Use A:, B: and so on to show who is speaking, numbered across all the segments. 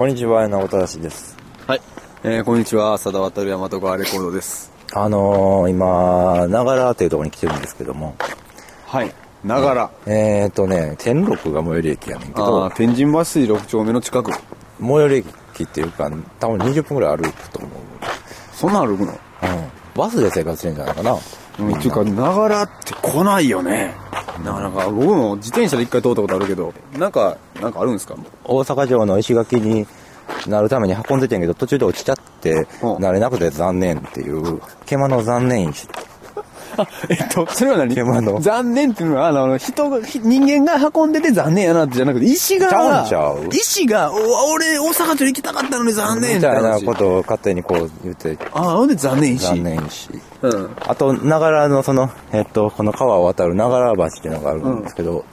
A: こんにちは、直正です。
B: はい。えー、こんにちは、佐田渡る大和川レコードです。
A: あのー、今、ながらっていうところに来てるんですけども、
B: はい。ながら。
A: えーとね、天六が最寄り駅やねんけ
B: あ
A: ど
B: あ、、天神橋筋6丁目の近く。
A: 最寄り駅っていうか、多分20分ぐらい歩くと思う。
B: そんなん歩くの？
A: うん。バスで生活してるんじゃないかな。
B: うん、っていうか、ながらって来ないよね。なかなか、僕も自転車で一回通ったことあるけど、なんか、なんかあるんですか？
A: 大阪城の石垣になるために運んでてんけど、途中で落ちちゃって、
B: うん。
A: 慣れなくて残念っていう、獣の残念石。
B: あ、えっと、それは何？
A: 獣
B: 残念っていうのは、あの、人が、ひ人間が運んでて残念やなってじゃなくて、石が、
A: ちゃうんちゃう？
B: 石が、お俺、大阪城行きたかったのに残念
A: みたいな
B: 話
A: ことを勝手にこう言って、
B: ああ、ほんで残念石。
A: 残念石。
B: うん。
A: あと、ながらのその、えっと、この川を渡るながら橋っていうのがあるんですけど、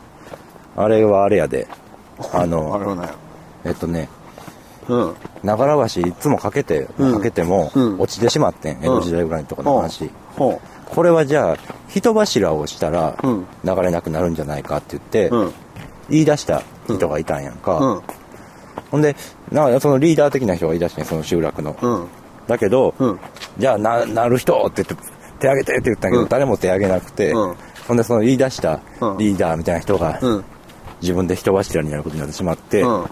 A: あれはあれやで、あ
B: あ
A: の、
B: れはなんや。
A: えっとね、
B: うん。
A: ながら橋いつもかけて、
B: うん
A: かけても
B: うん
A: 落ちてしまってん、江戸時代ぐらいのとこの話。
B: ほ
A: これはじゃあ、人柱をしたら
B: うん
A: 流れなくなるんじゃないかって言って、
B: う。うん。
A: 言い出した人がいたんやんか。
B: うん。
A: ほんで、なんかそのリーダー的な人が言い出してん、その集落の。
B: うん。
A: だけど、
B: うん。
A: じゃあな、なる人って言って、手挙げてって言ったんやけど、
B: うん
A: 誰も手挙げなくて、
B: うん
A: ほんでその言い出した
B: うん
A: リーダーみたいな人が、
B: うん。
A: 自分で人柱になることになってしまって、
B: うん。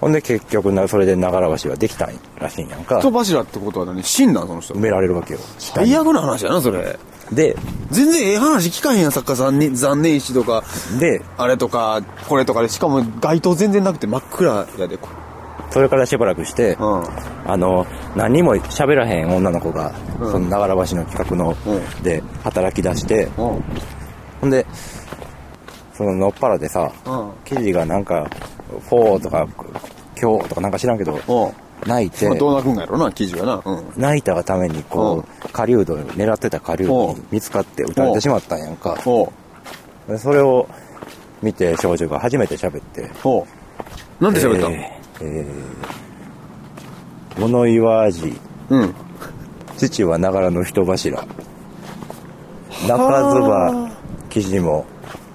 A: ほんで結局な、それで長良橋はできたんらしいんやんか。
B: 人柱ってことは何？死んだん？その人
A: 埋。められるわけよ。
B: 最悪な話やな、それ。
A: で、
B: 全然ええ話聞かへんやん、作家さんに。残念石とか、
A: で、
B: あれとか、これとかで、しかも街灯全然なくて真っ暗やで。
A: それからしばらくして、
B: うん。
A: あの、何にも喋らへん女の子が、
B: うん
A: その長良橋の企画の、
B: うん
A: で働き出して、
B: うん。
A: ほんで、そののっぱらでさ、
B: うん。
A: 記事がなんか、フォーとか、今日とかなんか知らんけど、
B: うん。
A: 泣いて
B: まあ、、どう泣くんやろな、記事はな。うん。
A: 泣いたがためにこう、狩人、狙ってた狩人に見つかって撃たれてしまったんやんか。それを見て少女が初めて喋って。
B: なんで喋った？の、
A: えーえー物言わじ、
B: うん。
A: 父はながらの人柱。中唾記事も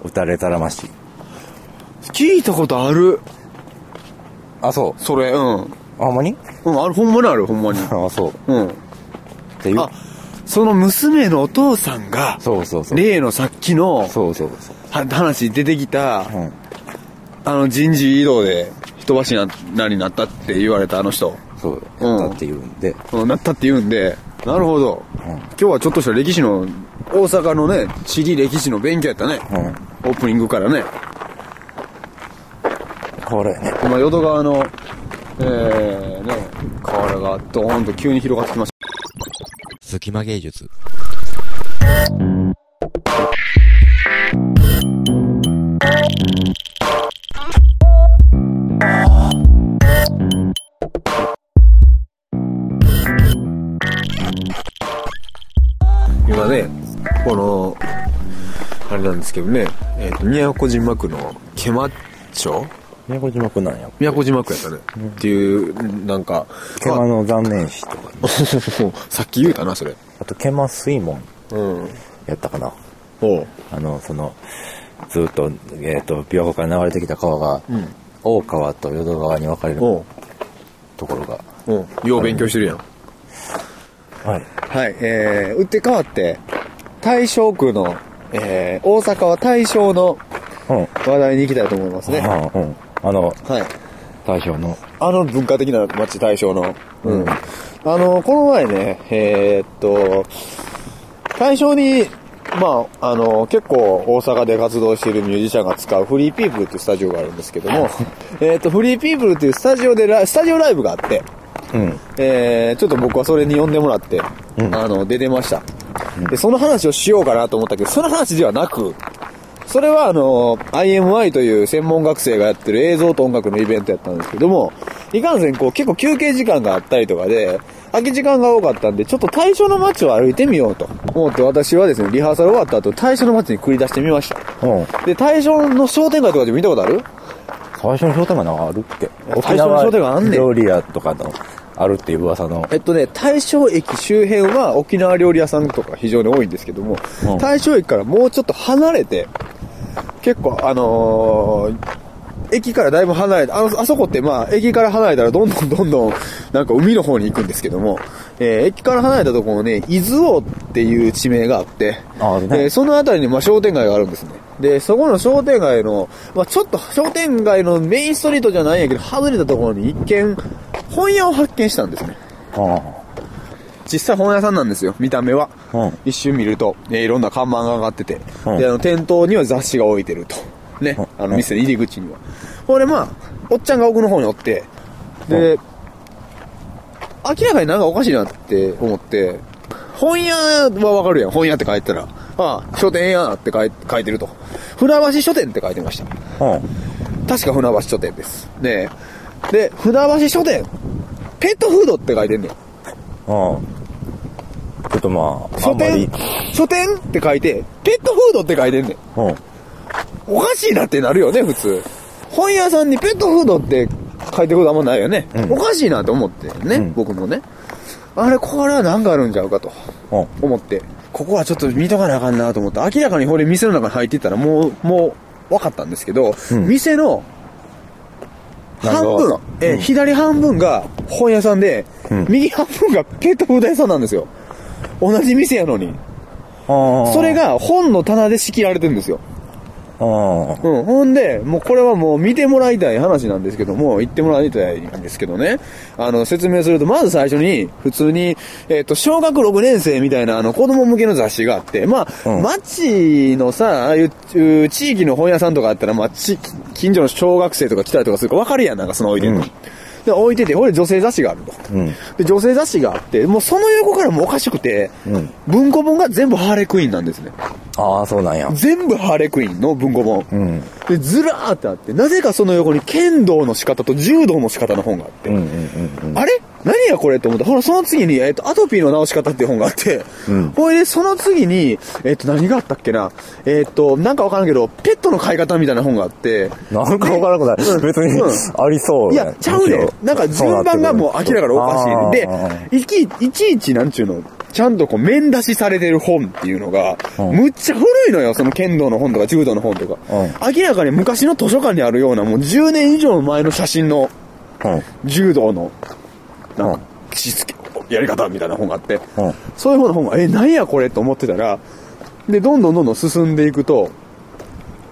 A: 撃たれたらまし。
B: 聞いたことある。
A: あ、そ
B: それ、うん。
A: う。あ、ほんまに？
B: うん、ある、ほんまにある、ほんまに。
A: あ、そう。
B: うん。
A: って
B: あ。、その娘のお父さんが、
A: そうそうそう。
B: 例のさっきの
A: そうそうそう。
B: は話に出てきた、
A: うん。
B: あの人事異動で人柱になったって言われたあの人、
A: そう。
B: うん
A: やったっていうんで。
B: うんなったって言うんで、なるほど。
A: うん
B: 今日はちょっとした歴史の、大阪のね、地理歴史の勉強やったね。
A: うん。
B: オープニングからね。
A: これね。
B: この淀川の、えー、ね、河原がドーンと急に広がってきまし
C: 隙間芸術
B: この、あれなんですけどね、えっ、と、宮古島区の毛馬町
A: 宮古島区なんや。
B: 宮古島区やったね。っていう、なんか、
A: 獣の残念死とか。
B: さっき言うたな、それ。
A: あと、獣水門
B: うん。
A: やったかな。
B: おう。
A: あの、その、ずっと、えっ、と、琵琶湖から流れてきた川が、
B: うん。
A: 大川と淀川に分かれる。ところが。
B: おう。よう勉強してるやん。
A: はい。
B: はい。えー、打って変わって、大正区の、えー、大阪は大正の
A: うん。
B: 話題に行きたいと思いますね。は
A: うん。うん。あの、
B: い。
A: 大将の。
B: あの文化的な街大正の。
A: うん
B: あの、この前ね、えーっと、大正に、まあ、あの、結構大阪で活動しているミュージシャンが使うフリーピープルっていうスタジオがあるんですけども、えーっと、フリーピープルっていうスタジオでライ、スタジオライブがあって、
A: うん。
B: えー、ちょっと僕はそれに呼んでもらって、
A: うん
B: あの、出てました。で、その話をしようかなと思ったけど、その話ではなく、それはあの、IMI という専門学生がやってる映像と音楽のイベントやったんですけども、いかんせんこう結構休憩時間があったりとかで、空き時間が多かったんで、ちょっと対象の街を歩いてみようと思って私はですね、リハーサル終わった後、対象の街に繰り出してみました。
A: うん。
B: で、対象の商店街とかで見たことある？
A: 最初の商店街なんかあるっけ
B: 最初の商店街あんねん。
A: 料理屋とかの、あるっていう噂の。
B: えっとね、大正駅周辺は沖縄料理屋さんとか非常に多いんですけども、
A: うん。
B: 大正駅からもうちょっと離れて、結構あのー駅からだいぶ離れて、あの、あそこってまあ、駅から離れたらどんどんどんどん、なんか海の方に行くんですけども、えー駅から離れたところに、伊豆王っていう地名があって、
A: ね
B: えーその辺りにまあ商店街があるんですね。で、そこの商店街の、まあちょっと商店街のメインストリートじゃないんやけど、外れたところに一見、本屋を発見したんですね。
A: あ
B: 実際本屋さんなんですよ、見た目は。
A: うん
B: 一瞬見ると、えーいろんな看板が上がってて、
A: うん
B: で、あの、店頭には雑誌が置いてると。ね、
A: うん
B: あの、店の入り口には。これまあ、おっちゃんが奥の方におって、で、明らかになんかおかしいなって思って、本屋はわかるやん、本屋って書いてたら。ああ、書店やって書い書いてると。船橋書店って書いてました。
A: あ。うん。
B: 確か船橋書店です。で、で、船橋書店、ペットフードって書いてんねん。
A: うん。ちょっとまあ、あ
B: 書店、書店って書いて、ペットフードって書いてんねん。
A: うん。
B: おかしいなってなるよね、普通。本屋さんにペットフードって書いてることあんまないよね。
A: うん
B: おかしいなと思ってね、
A: うん
B: 僕もね。あれ、これは何かあるんちゃうかと
A: うん。
B: 思って、ここはちょっと見とかなあかんなと思って、明らかにこれ店の中に入っていったらもう、もう分かったんですけど、
A: うん
B: 店の半分え、
A: うん
B: 左半分が本屋さんで、
A: うん
B: 右半分がペットフード屋さんなんですよ。同じ店やのに。それ、が本の棚で仕切られてるんですよ。うん。ほんで、もうこれはもう見てもらいたい話なんですけども、言ってもらいたいんですけどね。あの、説明すると、まず最初に、普通に、えっ、と、小学6年生みたいな、あの、子供向けの雑誌があって、まあ、
A: うん
B: 町のさ、ああいう、う地域の本屋さんとかあったら、まあ、ち、近所の小学生とか来たりとかするから分かるやん、なんかその置いてるの。
A: うん
B: で、置いてて、これ女性雑誌があると。
A: うん。
B: で、女性雑誌があって、もうその横からもうおかしくて、
A: うん
B: 文庫本が全部ハーレクイーンなんですね。
A: ああ、そうなんや。
B: 全部ハーレクイーンの文庫本。
A: うん。
B: で、ずらーってあって、なぜかその横に剣道の仕方と柔道の仕方の本があって。あれ？何やこれと思って、ほら、その次に、えっ、と、アトピーの治し方っていう本があって、
A: うん
B: ほいで、その次に、えっ、と、何があったっけな、えっ、と、なんかわからんけど、ペットの飼い方みたいな本があって、
A: なんかわからなくない。
B: うん
A: 別に
B: うん、
A: ありそうや
B: いや、ちゃうねん。なんか順番がもう明らかにおかしいね。で、いきいちいち、なんちゅうの、ちゃんとこう面出しされてる本っていうのが、
A: うん
B: むっちゃ古いのよ、その剣道の本とか柔道の本とか。
A: う
B: 明らかに昔の図書館にあるような、もう10年以上前の写真の
A: うん。
B: 柔道の、なん
A: うん
B: か、しつけ、やり方みたいな本があって、
A: うん
B: そういう本の本が、え、なんやこれと思ってたら、で、どんどんどんどん進んでいくと、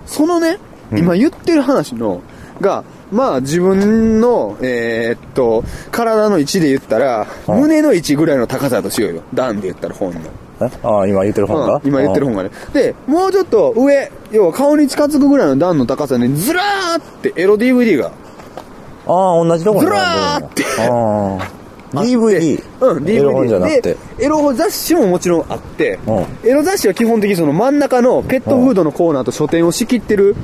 B: そのね、今言ってる話の、が、まあ自分の、えーっと、体の位置で言ったら、
A: うん
B: 胸の位置ぐらいの高さだとしようよ。段で言ったら本の。
A: え？ああ、今言ってる本が？
B: うん今言ってる本がね。で、もうちょっと上、要は顔に近づくぐらいの段の高さにずらーってエロ DVD が
A: ああ、同じとこに
B: ずらーって
A: ああ。DVD?
B: うん、DVD。
A: エロ本じゃなくて
B: で。、エロ雑誌ももちろんあって、
A: う
B: エロ雑誌は基本的にその真ん中のペットフードのコーナーと書店を仕切ってる、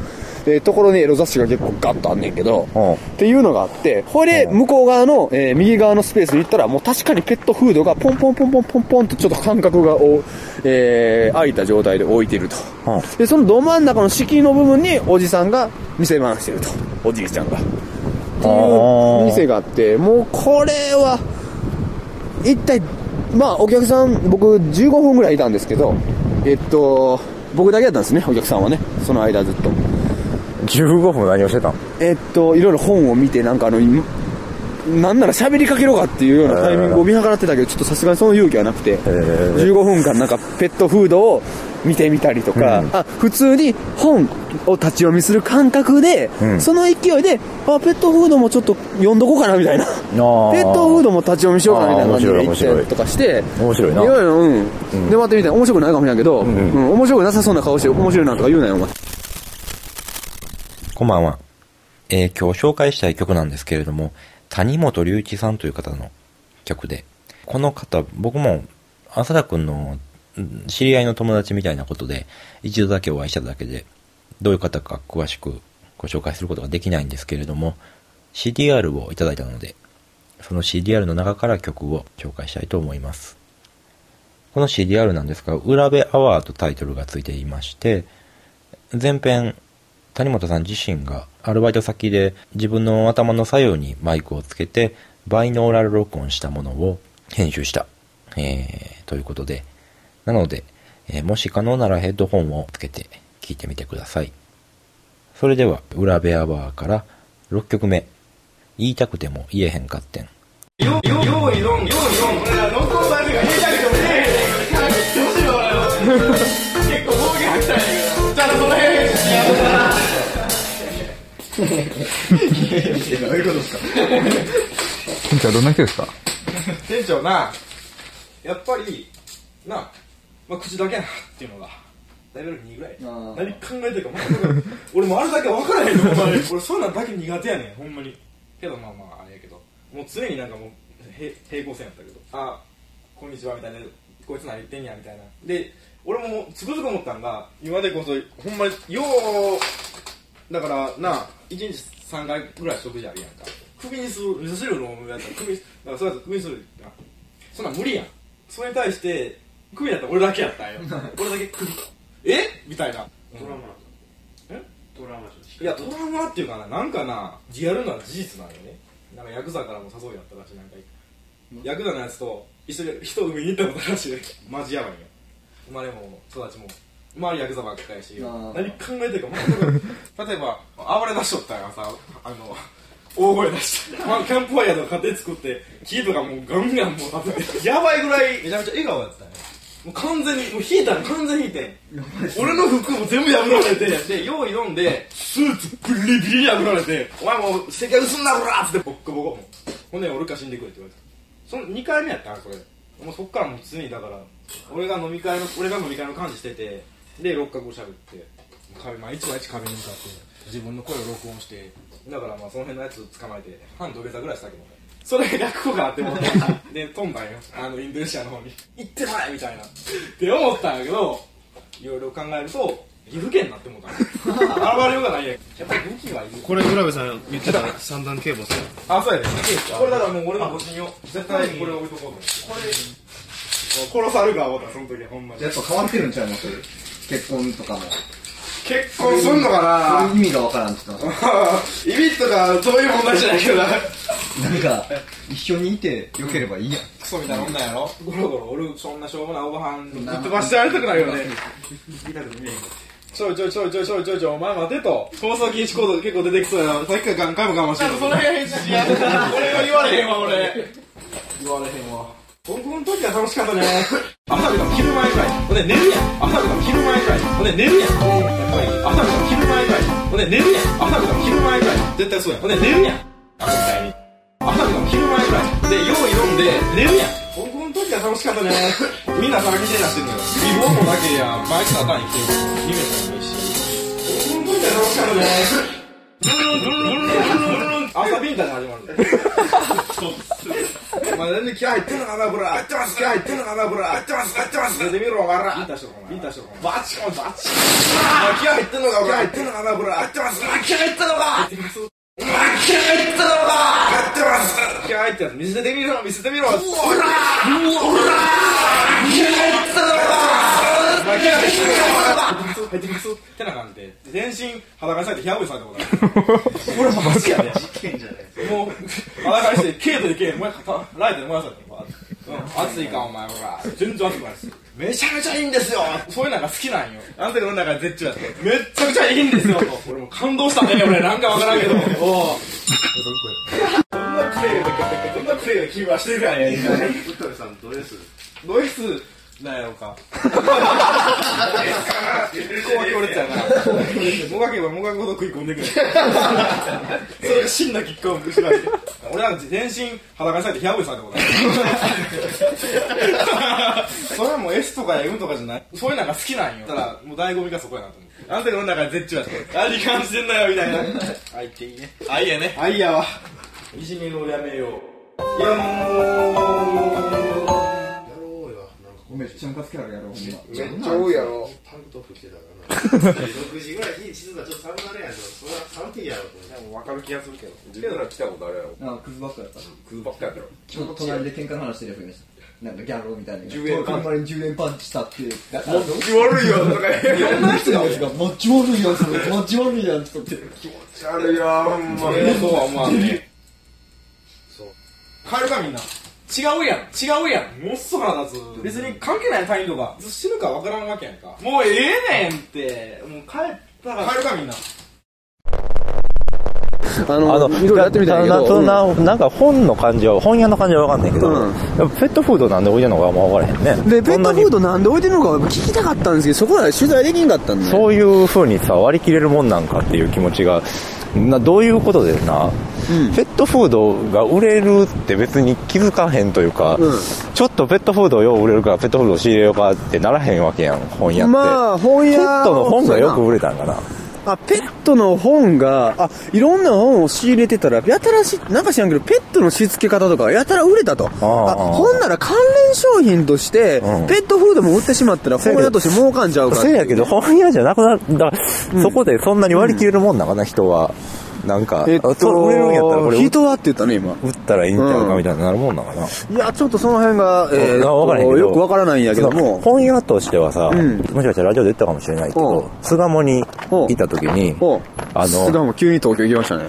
B: えーところにエロ雑誌が結構ガッとあんねんけど、
A: うん
B: っていうのがあって、これで向こう側の、えー右側のスペースに行ったら、もう確かにペットフードがポンポンポンポンポンポンとちょっと間隔がお、えー空いた状態で置いてると。
A: うん
B: で、そのど真ん中の敷居の部分におじさんが店番してると。おじいちゃんが。っていう店があって、もうこれは、一体、まあお客さん、僕15分ぐらいいたんですけど、えっと、僕だけだったんですね、お客さんはね。その間ずっと。
A: 15分何をしてたん
B: えっと、いろいろ本を見て、なんかあの、いなんなら喋りかけろかっていうようなタイミングを見計らってたけど、ちょっとさすがにその勇気はなくて、
A: ー。
B: 15分間なんかペットフードを見てみたりとか、
A: うん。
B: あ、普通に本を立ち読みする感覚で、
A: うん。
B: その勢いで、あ、ペットフードもちょっと読んどこうかなみたいな。ペ
A: ー。
B: ットフードも立ち読みしようかなみたいな感じで行っ
A: 面白い面白い。
B: たりとかして、
A: 面白いな。い
B: ろいろ、うん。で、待ってみて、面白くないかもしれんけど、うん。
A: ん
B: 面白くなさそうな顔して、面白いなとか言うなよ、お前。
C: こんばんは。えー今日紹介したい曲なんですけれども、谷本隆一さんという方の曲で、この方、僕も浅田くんの知り合いの友達みたいなことで、一度だけお会いしただけで、どういう方か詳しくご紹介することができないんですけれども、CDR をいただいたので、その CDR の中から曲を紹介したいと思います。この CDR なんですが、裏部アワーとタイトルがついていまして、前編、谷本さん自身がアルバイト先で自分の頭の左右にマイクをつけてバイノーラル録音したものを編集した、えー、ということで、なので、えーもし可能ならヘッドホンをつけて聞いてみてください。それでは、裏ベアバーから6曲目。言いたくても言えへんかってん。
D: よ、よ、よいどん、よいどん、これはノンコンバイブが言いたくてもねえへんから、言ってほしいの俺は。結構暴言吐きたいんやけど、じゃあその辺、
B: 店長どんな人ですか？
D: 店長な、やっぱり、な、まあ、口だけやなっていうのが、レベル2ぐらい。何考えてるか全く、俺もあれだけ分からへんの。俺そんなんだけ苦手やねん、ほんまに。けどまあまあ、あれやけど、もう常になんかもう、へ平行線やったけど、あ、こんにちはみたいな、こいつ何言ってんやみたいな。で、俺もつくづく思ったんが、今でこそ、ほんまに、よう、だからな、1日3回ぐらい食事あるやんか。首にする、味噌汁飲むやったら首、だからそれやったら首にするやん。そんなん無理やん。それに対して、首だったら俺だけやったんよ。俺だけ首。え？みたいな。
E: ドラマ
D: え
E: ドラマ
D: いや、トラウマっていうかな、なんかな、リアルな事実なんよね。なんかヤクザからも誘いやったらしい、なんか、ヤクザのやつと一緒に人を海に行ったことらしい。マジやばいよ。生まれも育ちも。周りヤクザばっかりやし、
B: ー
D: 何考えてるか全く。例えば、暴れ出しとったらさ、あの、大声出して、まあキャンプファイヤーとか家庭作って、木とかもうガンガンもう立てて、やばいぐらい、めちゃめちゃ笑顔やったね。もう完全に、もう引いたの完全に引いて。俺の服も全部破られて、で、用意飲んで、スーツブリビリ破られて、お前もう、世界薄んなこらってボッコボコ。骨折るか死んでくれって言われて。その2回目やったな、それ。もうそっからもう普通に、だから、俺が飲み会の、俺が飲み会の幹事してて、で、六角を喋って、壁、毎日毎日壁に向かって、自分の声を録音して、だからまあその辺のやつ捕まえて、半土下座ぐらいしたけどね。それが落語かって思って、で、飛んだんよ。あの、インドネシアの方に。行ってまいみたいな。って思ったんやけど、いろいろ考えると、岐阜県になって思ったの。現れようがないやん。やっぱり武器はいる。
E: これ浦部さん言ってた三段警棒さん
D: あ、そうやで。これだからもう俺のご信用。絶対これ置いとこうと思って。これ、殺されるか思った、その時はほんまに。
B: やっぱ変わってるんちゃいます？結婚とかも。
D: 結婚すんのか
B: そういう意味がわからんって言ってま
D: なイビッとかそういう問題じゃないけどな。
B: んか、一緒にいて良ければいいやん。
D: クソみたいな女やろ？ゴロゴロおる、そんなしょうもないおばはん、ぶっ飛ばしてやりたくないよね。ちょいちょいちょいちょいちょいちょいちょい、お前待てと。放送禁止コード結構出てきそうやな。さっきから何回も我慢してる。その辺やた。俺は言われへんわ、俺。言われへんわ。高校の時は楽しかったね。朝とか昼前ぐらい。ほんで寝るやん。朝とか昼前ぐらい。ほんで寝るやん。やっぱり。朝とか昼前ぐらい。ほんで寝るやん。朝とか昼前ぐらい。絶対そうやん。ほんで寝るやん。あのみたいに。朝とか昼前ぐらい。で、用意飲んで寝るやん。高校の時は楽しかったね。みんな騒ぎになってんのよ。美貌もだけや、毎日の頭に来てる。夢もいいし。高校の時は楽しかったね。朝ビンタで始まるんだよ。お前全然気合入ってんのかな、これ。入ってます、気合入ってんのかな、これ。入ってます、入ってます。出てみろ、お前ら。ビンタしろ、お前。ビンタしろ。バチコン、バチコン。気合入ってんのか、これ。入ってんのかな、これ。入ってます。気合入ってんのか。入ってます。気合入ってんのか。入ってます。気合入ってます。見せてみろ、見せてみろ。うわうわ気合入ってんのか。気合入ってんのか。入ってます。ってな感じで。全身裸にされて、ヒャブイされたことある。これマジやね。
E: 事件じゃない
D: もう、裸にして、ケートでケート、燃え、ライトで燃やされて、うん、熱いか、お前、ほら。全然熱くないです。めちゃめちゃいいんですよそういうのが好きなんよ。あんたの中で絶頂やって。めっちゃくちゃいいんですよと。俺も感動したね、俺。なんかわからんけど。おお。どんなプレイが、どんなプレイが気はしてるかね。
E: 浦部さんド S
D: ド S なんやろうか。こう強烈やな。もがけばもがくほど食い込んでくる。それが真なきっかを失われて。俺なんか全身裸にされてヒャブイされたことある。それはもう S とか M とかじゃない。そういうのが好きなんよ。ただ、もう醍醐味がそこやなと思って。あんたの中で絶頂やって。あり感じてんだよ、みたいな。愛っていいね。愛やね。愛やわ。いじめるをやめよう。いやもう、
B: めっちゃムカつけられやろ、ほんま。
D: めっちゃ多いやろ。
E: タンクトップ着てたからな6時ぐらいに静かちょっと寒なるやんそれは寒いやろと
D: も分かる気がするけど。
A: 自分ら来たことあるやろ
B: あ、クズばっかやった。
A: クズばっかやったろ
B: ちょっと隣で喧嘩の話してるやつがいました。なんかギャローみたいな。
A: 10円パンチ
B: 車に10円パンチしたって。
A: もっ ち悪いよとか言う
B: いろんな人が、マッチ悪いやん、それ。マッチ悪いやん、ちょっとって。
A: 悪いよほんま
D: そうは思わんね。そう。変えるかみんな。違うやん。違うやん。もっそ腹立つ。別に関係ない他人とか。死ぬか分からんわけやんか。もうええねんって。もう帰ったら。変えるかみんな。
B: あの、
A: あの、
B: いろいろやってみたいけど。うん
A: なななんか本の感じは、本屋の感じはわかんないけど、
B: うん
A: ペットフードなんで置いてんのかあんま分からへんね。
B: で、ペットフー
A: ド
B: ドなんで置いてるのか聞きたかったんですけど、そこまで取材できんかったんで。
A: そういう風にさ、割り切れるもんなんかっていう気持ちが、などういうことでな、ペットフードが売れるって別に気づかへんというか、
B: うん
A: ちょっとペットフードよう売れるからペットフードを仕入れようかってならへんわけやん、本屋って。
B: まあ、本屋。
A: ペットの本がよく売れたんかな。
B: あ、ペットの本が、あ、いろんな本を仕入れてたら、やたらし、なんか知らんけど、ペットのしつけ方とか、やたら売れたと。あ
A: あ
B: ほんなら関連商品として、
A: うん。
B: ペットフードも売ってしまったら、本屋として儲かんちゃうかっていう。
A: せやけど、本屋じゃなくなだそこでそんなに割り切れるもんなんかな、人は。なんか、
B: えっと、
A: 売れるんやったらこれ売
B: 人はって言ったね、今。
A: 売ったらいいんちゃうか
B: うん
A: みたいになるもんなんかな。
B: いや、ちょっとその辺が、えーよくわからないんやけども、
A: 本屋としてはさ、
B: ん
A: もしかしたらラジオで言ったかもしれないけ
B: うん
A: ど、巣鴨にいた時に、
B: お
A: あの
B: 菅も急に東京行きましたね。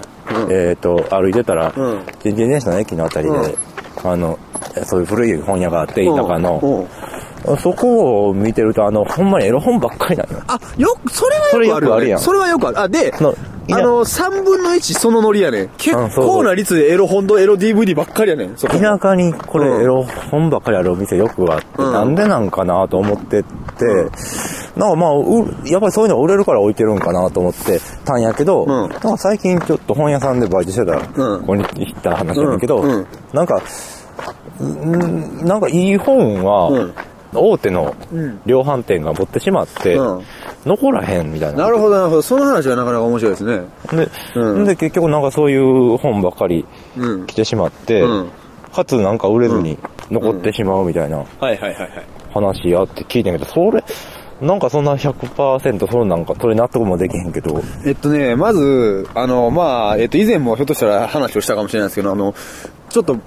B: うん
A: えっ、と、歩いてたら、
B: うん
A: 人事電車の駅のあたりで、あの、そういう古い本屋があって、田舎
B: うん
A: の、そこを見てると、あの、ほんまにエロ本ばっかりなのよ。
B: あ、よく、それはよくある。
A: それよくあるやん
B: それはよくある。あ、で、あの、3分の1そのノリやね。ん。結構な率でエロ本とエロ DVD ばっかりやねん。そこ
A: 田舎にこれ
B: うん。
A: エロ本ばっかりあるお店よくあって、
B: うん。
A: なんでなんかなと思ってって、なんかまあ、うやっぱりそういうの売れるから置いてるんかなと思ってたんやけど、
B: ん。
A: なんか最近ちょっと本屋さんでバイトしてたら、
B: うん。
A: ここに行った話なんだけど、
B: うん。うん。
A: なんか、んなんかいい本は、
B: うん
A: 大手の
B: ん
A: 量販店が持ってしまって、
B: うん
A: 残らへんみたいな。
B: なるほど、なるほど。その話はなかなか面白いですね。
A: で、
B: うん
A: で結局なんかそういう本ばっかり
B: うん
A: 来てしまって、
B: うん
A: かつなんか売れずに残ってしまうみたいな。話あって聞いてんけど、それ、なんかそんな100%そうなんか、それ納得もできへんけど、
B: えっとね、まず、あの、まあ、えっと、以前もひょっとしたら話をしたかもしれないですけど、あの、ちょっと、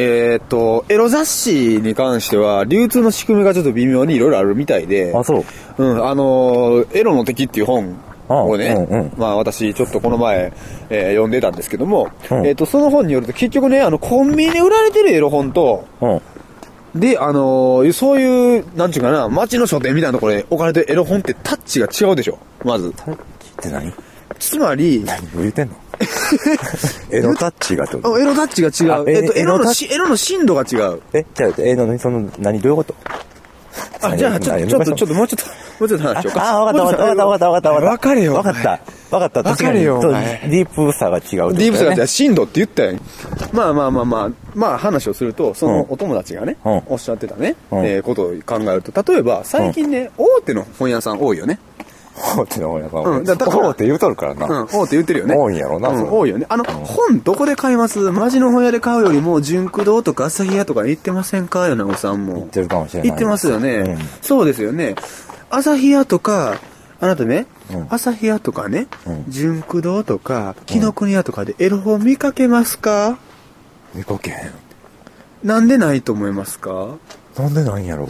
B: えーっと、エロ雑誌に関しては、流通の仕組みがちょっと微妙にいろいろあるみたいで、
A: あ、そう。
B: うん、あの、エロの敵っていう本をね、
A: うんうん
B: まあ私ちょっとこの前、えー読んでたんですけども、
A: うん
B: えっ、と、その本によると結局ね、あの、コンビニで売られてるエロ本と、
A: うん。
B: で、あのーそういう、なんちゅうかな、街の書店みたいなところで置かれてるエロ本ってタッチが違うでしょまず。
A: タッチって何？
B: つまり、
A: 何を言ってんの？エロタッチがってこと
B: あエロタッチが違う。
A: あえ
B: えっと、エロのし、エロの深度が違う。
A: え、じゃあ、えの、その、何、どういうこと？
B: あ、じゃあ、ちょっと、ちょっと、ちょっと、もうちょっと、もうちょっと話しようか。
A: あ、わかったわかったわかったわかったわかったわかった。
B: わかれよ。
A: わかった。わかった。
B: わかれよ
A: ディープさが違う。
B: ディープスが違う、深度って言ったよ。まあまあまあまあ、まあ話をすると、その
A: うん
B: お友達がね、
A: うん
B: おっしゃってたね、
A: うん
B: えーことを考えると、例えば、最近ね、大手の本屋さん多いよね。
A: 大手の本屋さん。
B: うんだだから
A: 大手言うとるから
B: うん、
A: な。
B: 大手言ってるよね。
A: 多いんやろな
B: うん多いよね。あの、本どこで買います？街の本屋で買うよりも、純駆堂とか朝日屋とかに行ってませんか？米子さんも。
A: 言ってるかもしれない。
B: 行ってますよね。
A: うん
B: そうですよね。朝日屋とか、あなたね、
A: うん
B: 朝日屋とかね、
A: うん
B: 純駆堂とか、紀ノ国屋とかでエロ本見かけますか？
A: 見かけへん。
B: なんでないと思いますか？
A: なんでなんやろ？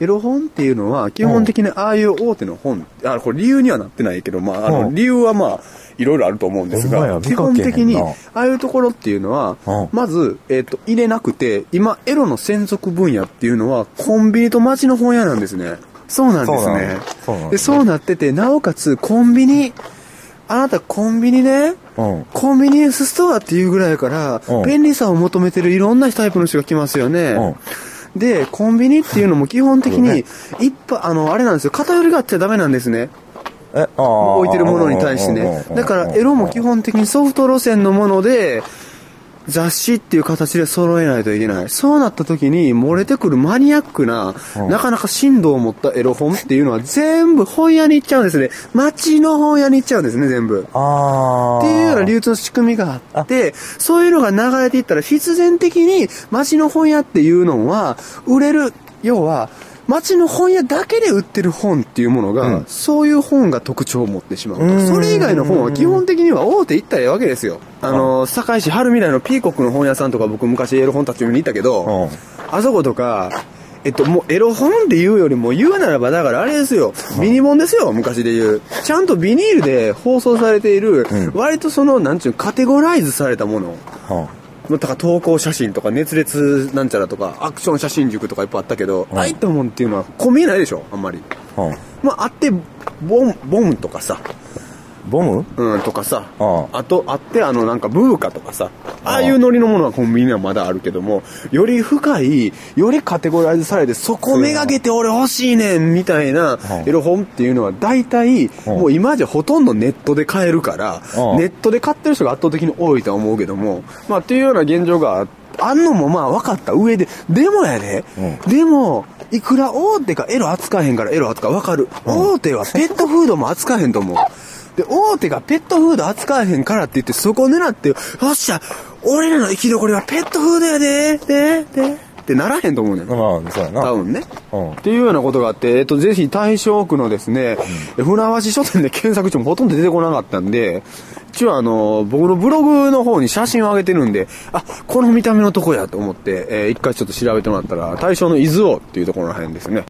B: エロ本っていうのは、基本的にああいう大手の本、あ、これ理由にはなってないけど、まあ、あの、
A: うん。
B: 理由はまあ、いろいろあると思うんですが、基本的に、ああいうところっていうのは
A: うん、
B: まず、えっと、入れなくて、今、エロの専属分野っていうのは、コンビニと街の本屋なんですね。そうなんですね。
A: そうな
B: ってて、なおかつ、コンビニ、あなたコンビニね、
A: うん。
B: コンビニエンスストアっていうぐらいやから、
A: うん。
B: 便利さを求めてるいろんなタイプの人が来ますよね。で、コンビニっていうのも基本的に、いっぱい、あの、あれなんですよ、偏りがあっちゃダメなんですね。
A: え、ああ。
B: 置いてるものに対してね。だから、エロも基本的にソフト路線のもので、雑誌っていう形で揃えないといけない。そうなった時に漏れてくるマニアックな、なかなか深度を持ったエロ本っていうのは全部本屋に行っちゃうんですね。街の本屋に行っちゃうんですね、全部。っていうような流通の仕組みがあって、そういうのが流れていったら必然的に街の本屋っていうのは売れる、要は街の本屋だけで売ってる本っていうものが、
A: うん
B: そういう本が特徴を持ってしまうと。
A: うん
B: それ以外の本は基本的には大手行ったらええわけですよ。あの、堺市春未来のピーコックの本屋さんとか僕昔エロ本立ち読みに行ったけど、
A: うん。
B: あそことか、えっと、もうエロ本で言うよりも言うならば、だからあれですよ、ミニ本ですよ、昔で言う。ちゃんとビニールで放送されている、
A: うん。
B: 割とその、なんちゅう、カテゴライズされたもの。
A: うん。
B: だから投稿写真とか熱烈なんちゃらとかアクション写真塾とかいっぱいあったけど、
A: うん。
B: ああいったもんっていうのはこう見えないでしょあんまり。
A: うん。
B: まああってボンボンとかさ
A: ボム？
B: うん、とかさ。
A: あ
B: あと、あって、あの、なんか、ブーカとかさ。ああいうノリのものはコンビニにはまだあるけども、より深い、よりカテゴライズされて、そこめがけて俺欲しいねんみたいなエロ本っていうのは、大体、もう今じゃほとんどネットで買えるから、ネットで買ってる人が圧倒的に多いとは思うけども、まあ、っていうような現状があ、あんのもまあ分かった上で、でもやで、でも、いくら大手がエロ扱えへんからエロ扱う、分かる。大手はペットフードも扱えへんと思う。で、大手がペットフード扱えへんからって言って、そこを狙って、よっしゃ、俺らの生き残りはペットフードやでででってならへんと思うねん。
A: まあ、そうやな。
B: 多分ね。
A: うん。
B: っていうようなことがあって、えっと、ぜひ大正区のですね、うん、船橋書店で検索してもほとんど出てこなかったんで、一応あの、僕のブログの方に写真を上げてるんで、あ、この見た目のとこやと思って、えー、一回ちょっと調べてもらったら、大正の伊豆王っていうところらへんですね。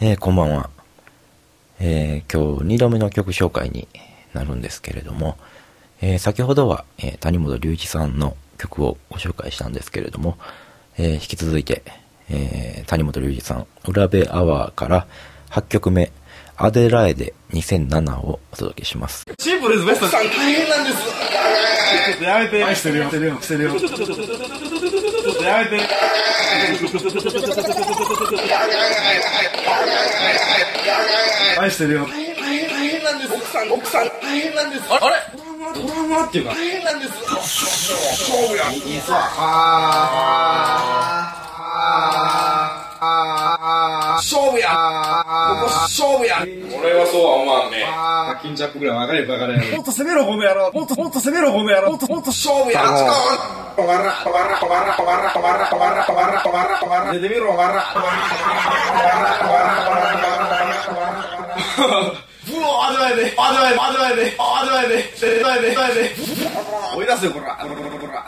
C: えー、こんばんは。えー、今日2度目の曲紹介になるんですけれども、えー、先ほどは、えー、谷本隆一さんの曲をご紹介したんですけれども、え引き続いて、え谷本隆一さん、浦部アワーから8曲目、アデラエデ2007をお届けします。
D: プです、ベスト大変なんですやめて。愛してるよ。してるよ。してるよ。やめて。愛してるよ。大変、大変なんです。奥さん、奥さん、大変なんです。あれトラウマっていうか。大変なんです。勝負や。いいさ。はあ。はあ。勝負や勝負や俺はそうは思わんね。あ、金チャッぐらい分かればかれもっと攻めろ、この野郎もっともっと攻めろ、この野郎もっともっと勝負やあっちこら、止まら、止まら、止まら、止まら、止まら、止まら、止まら、止まら、出てみろ、こわら。こわら、こわら、こわら、こわら、こわら。うわ、危ないね。危ないね。危ないね。危ないね。危ないね。追い出せよ、こら。こら、こら。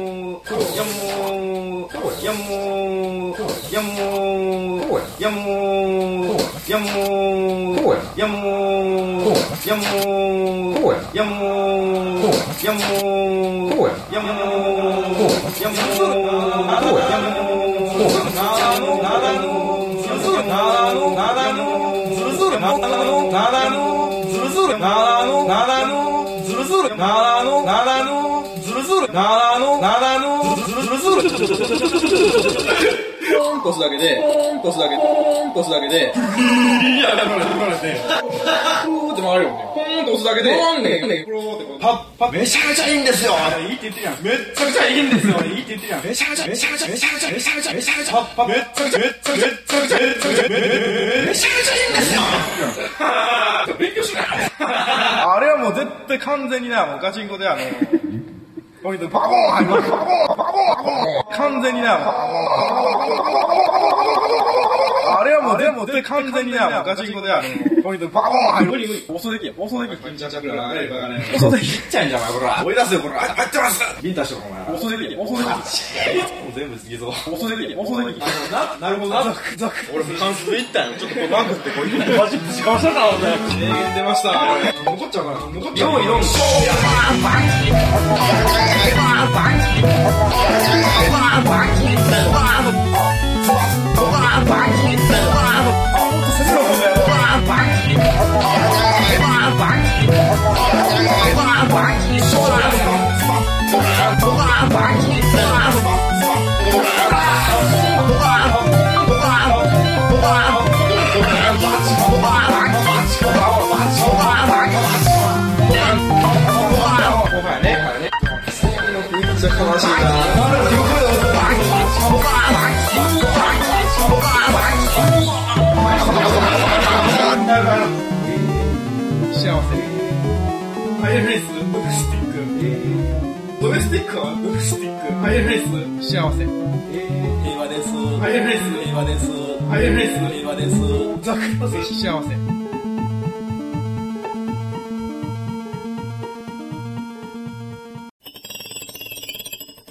D: もうやもうやもうやもうやもうやもうやもうやもうやもうやもうやもうるなのならのずるずるずるポンとすだけでポンとすだけでポンとすだけでいやだからーて回るよねポンと押すだけでポンねーってパッパッめちゃくちゃいいんですよいいって言ってるやんめちゃくちゃいいんですよいいって言ってるやんめちゃくちゃめちゃくちゃめちゃくちゃめちゃくちゃめちゃくちゃめちゃめちゃめちゃめちゃめちゃめちゃめちゃめちゃめちゃめちゃめちゃめちゃポイント、バコーン入ります。コーンバコーンバコーン完全にな、あれはもうでも完全にな、ガチンコである。ポイントバコーン無理無理。放送できんよ。放送できんよ。放送できっちゃいんじゃん、お前、こら。放送できよ、こら。入ってますビンタしてろ、お前。放送できんよ。放送できんよ。全部偽造。放送できんよ。放送できんよ。なるほど。ザク、ザク。俺、関数いったんよ。ちょっとこう、バグってこう、今、マジぶちかわしたから、俺。名言出ました。残っちゃうから。残っち。イエフレス、幸せ。平和です。アイエフレス、平和です。アイエフレス、平和です。ザクロス、幸せ。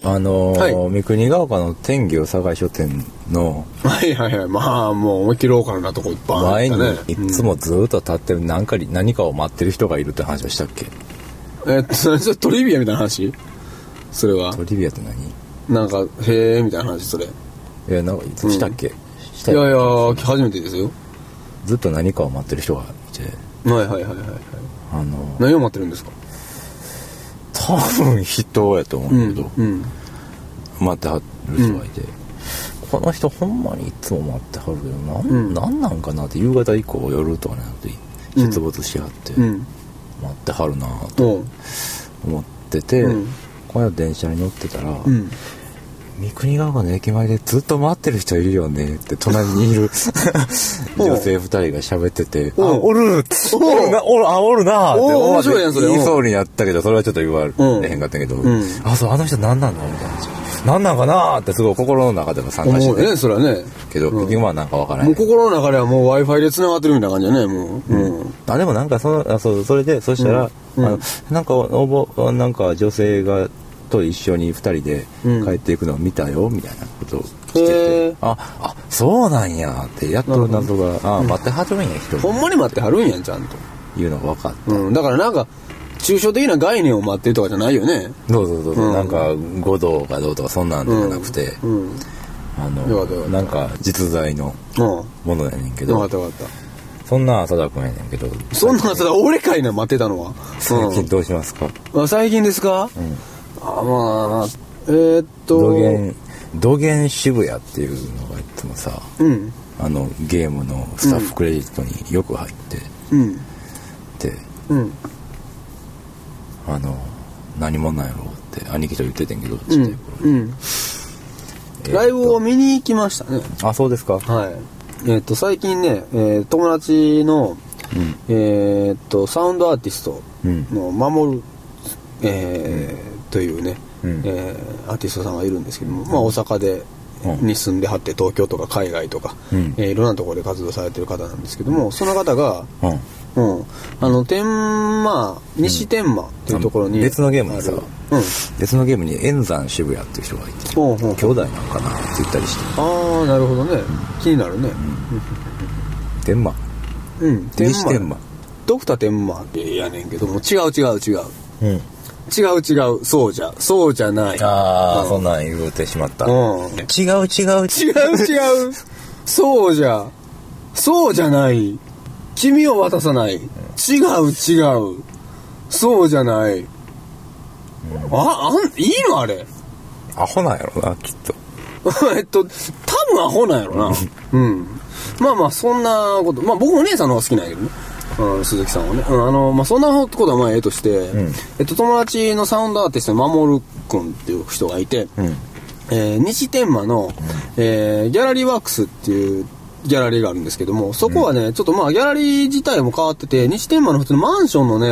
A: あのー
B: はい
A: 三国ヶ丘の天行堺書店の
B: はいはいはい。まあ、もう思い切ろうかなとこいっぱいあ
A: 前
B: っにたね。
A: いつもずっと立ってる何かに何かを待ってる人がいるって話をしたっけ？
B: う。えっと、それトリビアみたいな話？それは？
A: ト。リビアって何？
B: なんか、へえみたいな話、それ。い
A: いやなんかいつしたっけ、した
B: やい
A: よ
B: や、初めてですよ。
A: ずっと何かを待ってる人がいて。
B: はいはいはいはいはい。
A: あの
B: 何を待ってるんですか？
A: 多分人やと思うけど、
B: うん。
A: 待ってはる人がいて、この人ほんまにいつも待ってはるけどな。ん,、
B: うん。
A: なんなんかなって夕方以降夜とかになって出没しはって、
B: うん。
A: 待ってはるなと思ってて、
B: うん
A: この間電車に乗ってたら、
B: うん。
A: 三国ヶ丘の駅前でずっと待ってる人いるよねって隣にいる女性二人が喋ってて、あ、
B: お
A: る
B: お
A: るな、おる、あ、おるなって
B: 面白いやんそれ
A: 言いそうになったけど、それはちょっと言わ
B: うん
A: れへんかったけど、
B: ん
A: あ、そう、あの人何なんだみたいな。何なんかなってすごい心の中でも参加して
B: ね、それはね。
A: けど、結局まあなんかわからない。
B: もう心の中ではもう Wi-Fi で繋がってるみたいな感じだね、もう。うん。
A: あでもなんかそのあそうそれでそしたら、
B: うん
A: あのなんかおぼなんか女性がと一緒に二人で
B: うん
A: 帰っていくのを見たよ、みたいなことをして
B: へ
A: て
B: ー
A: ああそうなんやってやっと謎が、あ待ってはるんや人
B: ほんまに待ってはるんやん、ちゃんと。
A: いうのが分かった、
B: うん。だからなんか、抽象的な概念を待ってるとかじゃないよね。
A: そうそうそうそう、
B: うん
A: なんか五道がどうとかそんなんではなくて、
B: うん。
A: あ
B: よかったよかった
A: のなんか実在の
B: うん。
A: ものやねんけ
B: よか
A: ど
B: ったよかっ
A: そんな浅田君やねんけど
B: た。そんなんさ、俺かいな、待ってたのは。
A: 最近どうしますか、
B: うん。あ、最近ですか？あ、まあ、えーっと。
A: 土源土源渋谷っていうのがいつもさ
B: うん。
A: あのゲームのスタッフクレジットによく入って
B: うん。
A: て、
B: うん。
A: あの何者なんやろうって兄貴と言っててんけどちっちゃい
B: うん。うん。ライブを見に行きましたね。
A: あそうですか
B: はい。えーっと、最近ね、えー友達の、えーっと、サウンドアーティスト
A: うん
B: の守る、えーというね、
A: うん。
B: えーアーティストさんがいるんですけども、まあ大阪で、
A: うん。
B: に住んではって東京とか海外とか、
A: うん。
B: えーいろんなところで活動されてる方なんですけどもその方が、
A: うん。
B: うん、あの天満西天満っていうところに、
A: あ別のゲームにさ
B: うん。
A: 別のゲームに円山渋谷っていう人がいて
B: ほうほう
A: 兄弟なんかなって言ったりして。
B: ああなるほどね、気になるね。
A: 天満。
B: うん。
A: 西天満。
B: ドクター天満ってやねんけども違う違う違う。
A: うん
B: 違う違うそうじゃそうじゃない。
A: ああ、
B: うん。
A: そんなん言うてしまった、
B: うん。
A: 違う違う。
B: 違う違う。そうじゃ。そうじゃない。君を渡さない。違う違う。そうじゃない。ああんいいのあれ？
A: アホなんやろなきっと。
B: えっと多分アホなんやろな。うん。まあまあそんなこと。まあ僕も姉さんの方が好きなんやけどねうん、鈴木さんはね、うん、あのまあそんなことはまあええとして、
A: ん。
B: えっと友達のサウンドアーティストの守君っていう人がいて、
A: うん。
B: えー西天満の、えーギャラリーワークスっていうギャラリーがあるんですけども、そこはね、ちょっとまあギャラリー自体も変わってて、西天満の普通のマンションのね、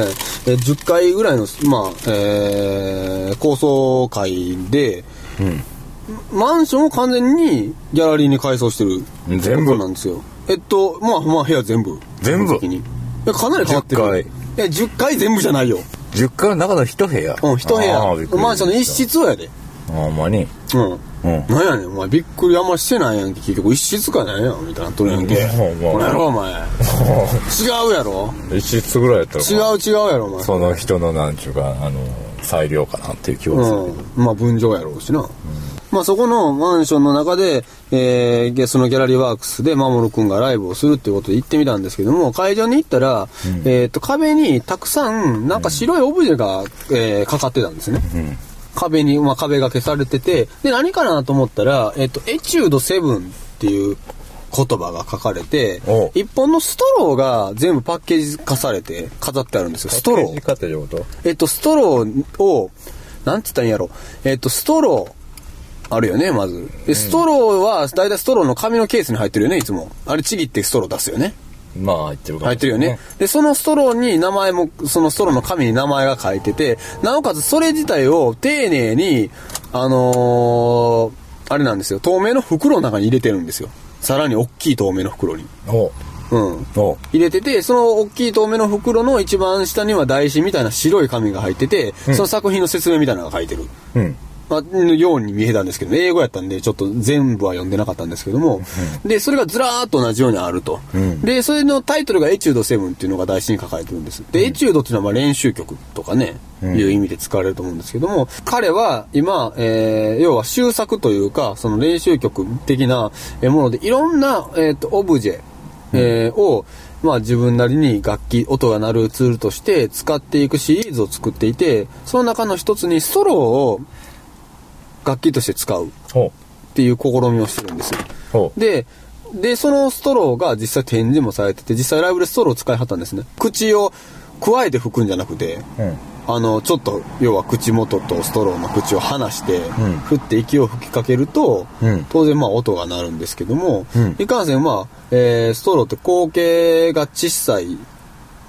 B: えー10階ぐらいの、まあ、えー高層階で、マンションを完全にギャラリーに改装してる
A: 全部。
B: なんですよ。えっと、まあまあ部屋全部。
A: 全部
B: やかなり変わってる。
A: 10階
B: いや、10階全部じゃないよ。
A: 10階の中の一部屋
B: うん、一部屋
A: あーびっく。り
B: マンションの一室やで。
A: あほんまに
B: うん。
A: うん
B: なんやねん、お前びっくりあんましてないやんけ。結局一室かなんやん、みたいなとるやんけ。
A: うんまあ
B: この野郎、お前。違うやろ？
A: 一室ぐらいやったら
B: 違う違うやろ、お前。
A: その人のなんちゅうかあの裁量かなっていう気はする
B: うん。まあ、分譲やろうしな。まあ、そこのマンションの中で、えー、ゲストのギャラリーワークスで、守くんがライブをするっていうことで行ってみたんですけども、会場に行ったら、えっと、壁にたくさん、なんか白いオブジェが、えーかかってたんですね。壁に、まあ、壁が消されてて、で、何かなと思ったら、えっと、エチュード7っていう言葉が書かれて
A: お、
B: 一本のストローが全部パッケージ化されて飾ってあるんですよ。ストロー。
A: かっていうこと？
B: えっと、ストローを、なんつったんやろ。えっと、ストロー、あるよね、まず。で、ストローは、だいたいストローの紙のケースに入ってるよね、いつも。あれ、ちぎってストロー出すよね。
A: まあ入ってるかも
B: 入ってるよね。で、そのストローに名前も、そのストローの紙に名前が書いてて、なおかつそれ自体を丁寧に、あのーあれなんですよ、透明の袋の中に入れてるんですよ。さらに大きい透明の袋に。
A: お
B: うん。
A: お
B: 入れてて、その大きい透明の袋の一番下には台紙みたいな白い紙が入ってて、その作品の説明みたいなのが書いてる。
A: うん
B: まあ、のように見えたんですけど、英語やったんで、ちょっと全部は読んでなかったんですけども、で、それがずらーっと同じようにあると。で、それのタイトルがエチュード7っていうのが台紙に書かれてるんです。で、エチュードっていうのはまあ練習曲とかね、いう意味で使われると思うんですけども、彼は今、えー、要は修作というか、その練習曲的なえーもので、いろんな、えっ、と、オブジェ、えーを、まあ自分なりに楽器、音が鳴るツールとして使っていくシリーズを作っていて、その中の一つにストローを楽器として使うっ
A: ほ
B: ていう試みをしてるんですよ。で、で、そのストローが実際展示もされてて、実際ライブでストローを使いはったんですね。口を加えて吹くんじゃなくて、
A: う。うん。
B: あの、ちょっと、要は口元とストローの口を離して、
A: ん
B: 振って息を吹きかけると、
A: うん
B: 当然まあ音が鳴るんですけども、
A: うん
B: いかんせんまあ、えーストローって口径が小さい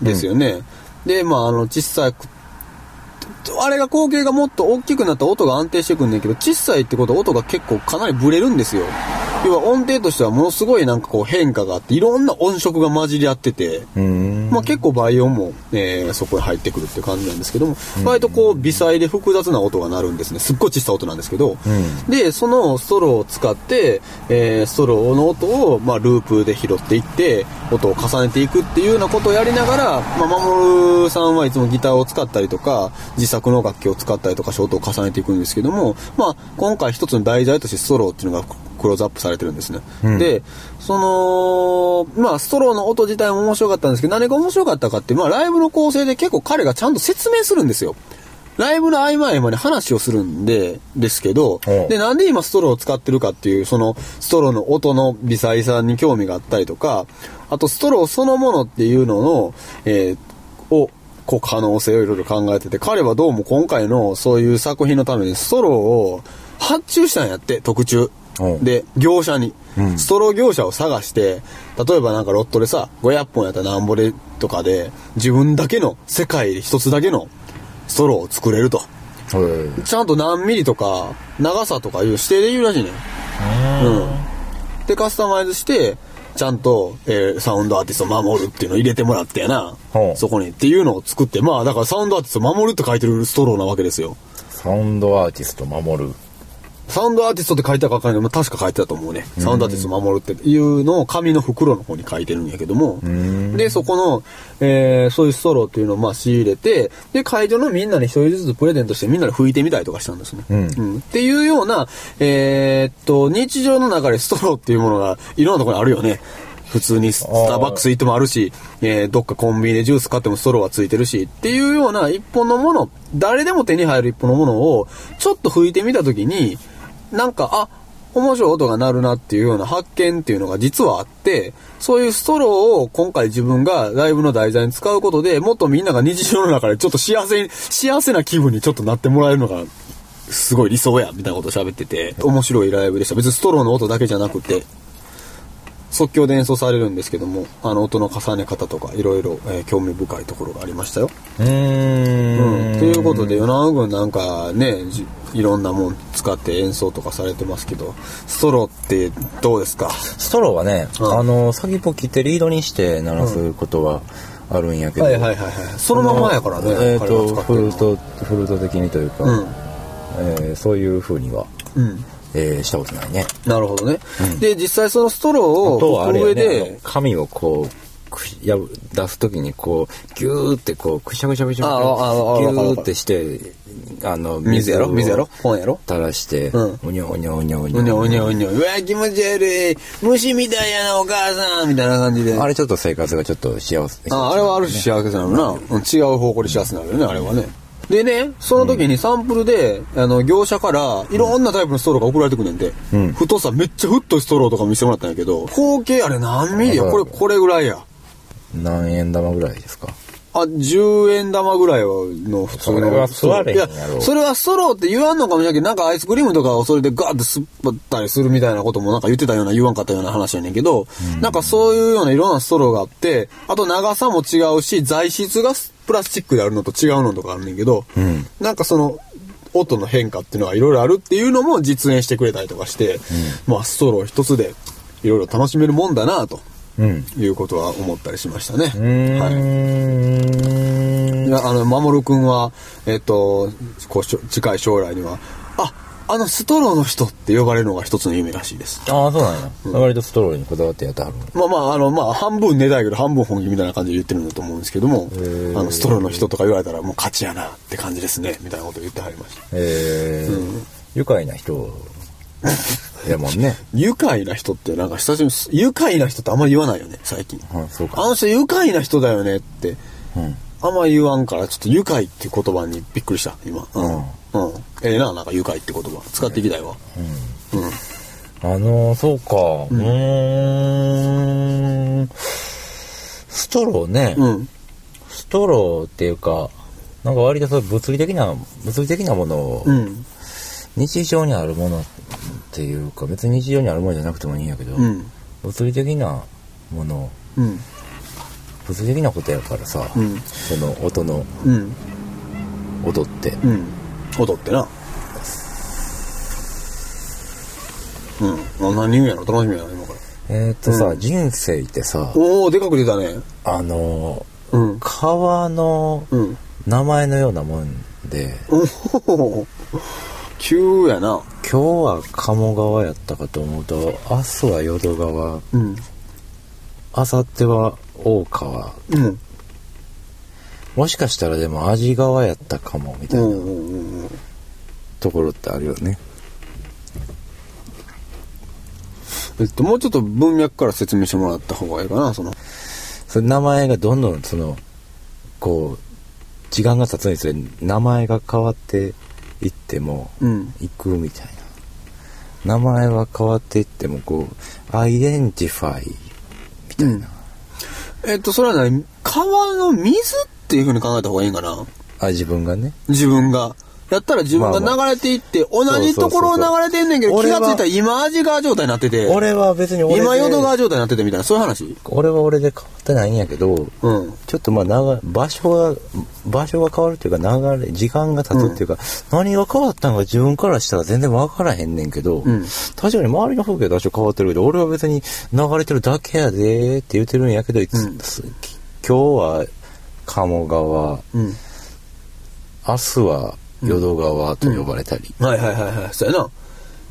B: ですよね。で、まああの、小さく、あれが口径がもっと大きくなったら音が安定してくんねんけど、小さいってことは音が結構かなりブレるんですよ。要は音程としてはものすごいなんかこう変化があって、いろんな音色が混じり合ってて、
A: うん。
B: まあ結構倍音も、えーそこに入ってくるって感じなんですけども、割とこう微細で複雑な音が鳴るんですね。すっごい小さい音なんですけど、で、そのストローを使って、えーストローの音を、まあループで拾っていって、音を重ねていくっていうようなことをやりながら、まあ、守さんはいつもギターを使ったりとか、自作の楽器を使ったりとか、ショートを重ねていくんですけども、まあ今回一つの題材としてストローっていうのがクローズアップされてるんですね。で、その、まあ、ストローの音自体も面白かったんですけど、何が面白かったかって、まあ、ライブの構成で結構彼がちゃんと説明するんですよ。ライブの合間合間に話をするんで、ですけど、で、なんで今ストローを使ってるかっていう、その、ストローの音の微細さに興味があったりとか、あと、ストローそのものっていうのの、えーを、こう、可能性をいろいろ考えてて、彼はどうも今回のそういう作品のためにストローを発注したんやって、特注で、業者に、ストロー業者を探して、例えばなんかロットでさ、500本やったらなんぼでとかで、自分だけの、世界で一つだけのストローを作れると。
A: はい。
B: ちゃんと何ミリとか、長さとかいう指定で言うらしいね。うん。で、カスタマイズして、ちゃんと、えーサウンドアーティストを守るっていうのを入れてもらってやなそこにっていうのを作って、まあだからサウンドアーティストを守るって書いてるストローなわけですよ。
A: サウンドアーティスト守る。
B: サウンドアーティストって書いてたか分からないけど、まあ、確か書いてたと思うね。サウンドアーティストを守るっていうのを紙の袋の方に書いてるんやけども、で、そこの、えーそういうストローっていうのをまあ仕入れて、で、会場のみんなに一人ずつプレゼントしてみんなで吹いてみたりとかしたんですね。うんっていうような、えーっと、日常の中でストローっていうものがいろんなところにあるよね。普通にスターバックス行ってもあるし、えーどっかコンビニでジュース買ってもストローはついてるし、っていうような一本のもの、誰でも手に入る一本のものを、ちょっと吹いてみたときに、なんか、あ、面白い音が鳴るなっていうような発見っていうのが実はあって、そういうストローを今回自分がライブの題材に使うことでもっとみんなが日常の中でちょっと幸せに、幸せな気分にちょっとなってもらえるのが、すごい理想や、みたいなこと喋ってて、面白いライブでした。別にストローの音だけじゃなくて、即興で演奏されるんですけども、あの音の重ね方とかいろいろえー興味深いところがありましたよ。
A: うーん。
B: うん。ということで、与那軍なんかね、じいろんなもん使って演奏とかされてますけど、ストローってどうですか？
A: ストローはね、
B: うん
A: あの、先っぽ切ってリードにして鳴らすことはあるんやけど。
B: はいはいはいはい。そのままやからね。
A: えっ、
B: 彼が使
A: と、フルート、フルート的にというか、
B: うん。
A: えーそういう風には、
B: うん。
A: えーしたことないね。
B: なるほどね。で、実際そのストローを吹く上
A: あれやね、紙をこう、くしやぶ出すときにこう、ギューってこう、くしゃくしゃくしゃギューってして、あの、
B: 水やろ？
A: を
B: 水やろ？本やろ？
A: 垂らして、
B: うん
A: うにょうにょうにょうにょ
B: うにょうにょうにょ。うわ、気持ち悪い。虫みたいやな、お母さんみたいな感じで。
A: あれちょっと生活がちょっと幸せ。
B: ああれはある種幸せなのな、うん違う方向で幸せなのよね、あれはね。でね、その時にサンプルで、あの、業者から、いろんなタイプのストローが送られてくるんで、
A: うん
B: 太さめっちゃ太いストローとか見せてもらったんやけど、合計あれ何ミリやこれ、これぐらいや。
A: 何円玉ぐらいですか
B: あ、10円玉ぐらいの普通の。
A: それは座れ
B: いや、それはストローって言わんのかもしれないけど、なんかアイスクリームとかをそれでガーッて吸ったりするみたいなこともなんか言ってたような言わんかったような話やねんけど、なんかそういうようないろんなストローがあって、あと長さも違うし、材質がプラスチックであるのと違うのとかあるねんけど、
A: ん。
B: なんかその、音の変化っていうのがいろいろあるっていうのも実演してくれたりとかして、まあストロー一つでいろいろ楽しめるもんだなと
A: うん。
B: いうことは思ったりしましたね。はい。いや、あの、守くんは、えっと、こうしょ近い将来には、あ、あのストローの人って呼ばれるのが一つの夢らしいです。
A: ああ、そうなんや。割とストローにこだわってやってはる。
B: まあまあ、あの、まあ、半分寝たいけど半分本気みたいな感じで言ってるんだと思うんですけども、あの、ストローの人とか言われたらもう勝ちやなって感じですね、みたいなこと言ってはりました。
A: えー、愉快な人 やもんね。
B: 愉快な人ってなんか久しぶりに愉快な人ってあんまり言わないよね、最近。
A: はい、そうか。
B: あの人愉快な人だよねって、
A: うん。
B: あんま言わんから、ちょっと愉快って言葉にびっくりした、今。うん。うん。ええな、なんか愉快って言葉。使っていきたいわ。
A: あのー、そうか。うーん。ストローね。
B: うん。
A: ストローっていうか、なんか割とそう物理的な、物理的なものを、
B: うん。
A: 日常にあるものっていうか、別に日常にあるものじゃなくてもいいんやけど、
B: うん。
A: 物理的なもの、
B: うん。
A: 物理的なことやからさ、
B: うん
A: その音の、
B: うん。
A: 音って。
B: うん。踊ってな。うん。あ何言うんやろ楽しみやな、今から。
A: えーっとさ、
B: うん
A: 人生ってさ、
B: おおでかく出たね。
A: あの。川の
B: うん。
A: 名前のようなもんで、
B: おお急やな。
A: 今日は鴨川やったかと思うと、明日は淀川、
B: うん。
A: 明後日は大川、
B: うん。
A: もしかしたらでも味川やったかも、みたいな。ところってあるよね。
B: えっと、もうちょっと文脈から説明してもらった方がいいかな、その。
A: それ名前がどんどんその、こう、時間が経つにつれ名前が変わっていっても、
B: うん。
A: いくみたいな。名前は変わっていっても、こう、 identify みたいな。
B: えっと、それは何？川の水っていう風に考えた方がいいんかな？
A: あ、自分がね。
B: 自分が。やったら自分が流れていって、同じところを流れてんねんけど、気がついたら今安治川状態になってて、
A: 俺は別に俺で
B: 今淀川状態になっててみたいな、そういう話。
A: 俺は俺で変わってないんやけど、
B: うん。
A: ちょっとまあ長場所が、場所が変わるっていうか流れ、時間が経つっていうか、何が変わったんか自分からしたら全然わからへんねんけど、
B: ん。
A: 確かに周りの風景は多少変わってるけど、俺は別に流れてるだけやでって言ってるんやけど、いつ
B: うん。
A: す今日は鴨川、
B: うん。
A: 明日は淀川と呼ばれたり、
B: はいはいはいはい、そうやな。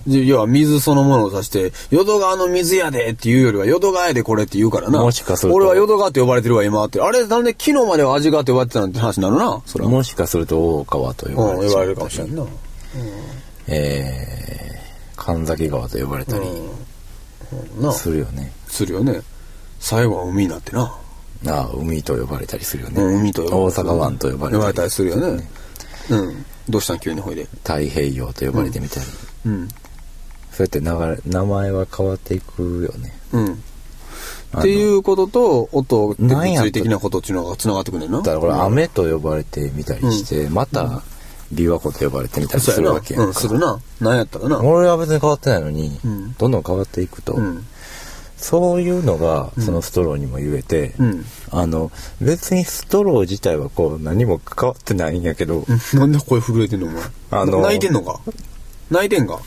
B: じ要は水そのものを指して、淀川の水やでっていうよりは、淀川やでこれって言うからな。
A: もしかすると。
B: 俺は淀川って呼ばれてるわ、今って。あれ、なんで昨日までは味川って呼ばれてたなんて話になるな。それは。
A: もしかすると大川と呼ば
B: うん、
A: れて
B: 呼ばれるかもしれんな。
A: えー、神崎川と呼ばれたり。
B: な
A: するよね。
B: するよね。最後は海になってな。
A: ああ、海と呼ばれたりするよね。
B: うん。海と呼ばれ
A: 大阪湾と呼ばれたり
B: 呼ばれたりするよね。うん。どうしたん急にほいで？
A: 太平洋と呼ばれてみたり、
B: うん。
A: そうやって流れ名前は変わっていくよね
B: うん。っていうことと、音って物理的なことっていうのが繋がってくんねんな。
A: だからこれ雨と呼ばれてみたりして、また琵琶湖と呼ばれてみたりするわけや
B: うんん、
A: か、
B: するな。なんやったらな。
A: 俺は別に変わってないのに、
B: ん
A: どんどん変わっていくと、
B: うん。
A: そういうのがそのストローにも言えて、
B: うん。
A: あの別にストロー自体はこう何も変わってないんやけど、
B: なんで声震えてんのお前？
A: あの
B: 泣いてんのか？泣いてんか？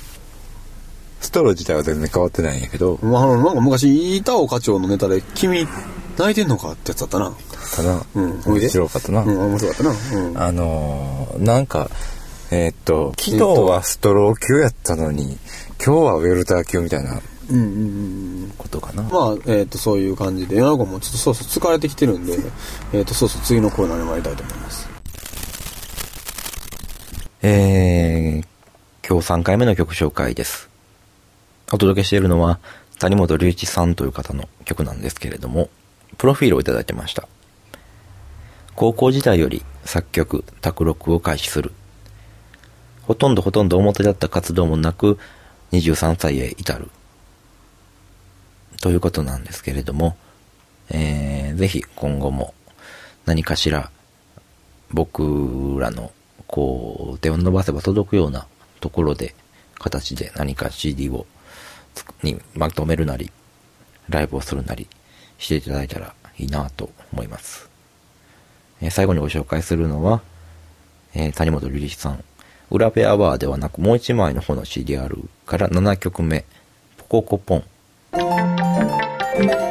A: ストロー自体は全然変わってないんやけど、
B: まあ、なんか昔、板尾課長のネタで、君、泣いてんのかってやつだったな。
A: かな、
B: うん
A: 面白かったな、
B: うん、面白かったな。うん。
A: あのーなんか、えーっと、昨日はストロー級やったのに、今日はウェルター級みたいな
B: うんうんうん
A: ことかな。
B: まあ、えっ、と、そういう感じで、夜中もちょっとそうそう疲れてきてるんで、えっ、と、そうそう次のコーナーに参りたいと思います。
A: えー、今日3回目の曲紹介です。お届けしているのは、谷本隆一さんという方の曲なんですけれども、プロフィールをいただいてました。高校時代より作曲、卓録を開始する。ほとんどほとんど表立った活動もなく、23歳へ至る。ということなんですけれども、えー、ぜひ今後も何かしら僕らのこう手を伸ばせば届くようなところで形で何か CD をにまとめるなりライブをするなりしていただいたらいいなと思います、えー最後にご紹介するのは、えー谷本瑠璃さん。裏ペアバーではなくもう一枚の方の CDR から7曲目ポココポン。
B: Música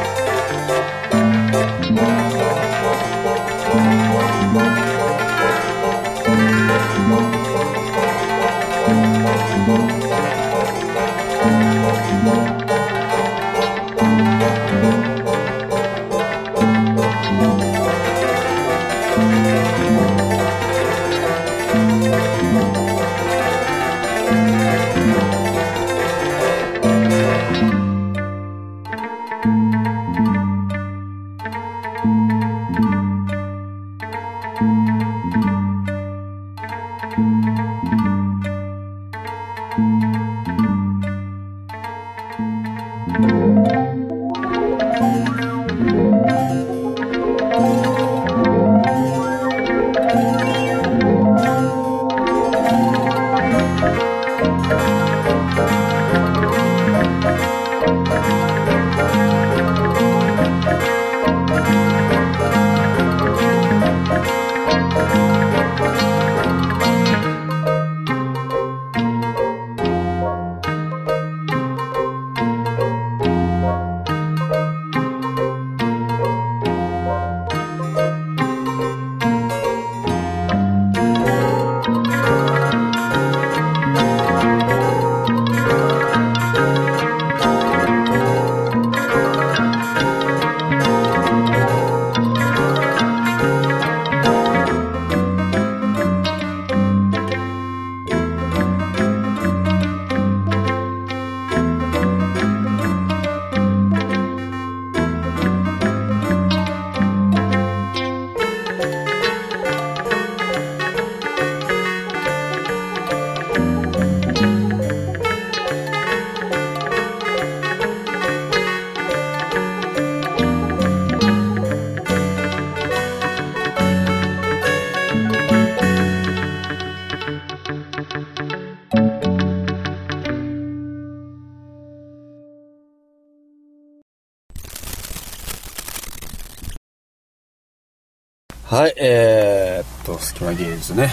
B: はい、えー、っと、隙間芸術ね。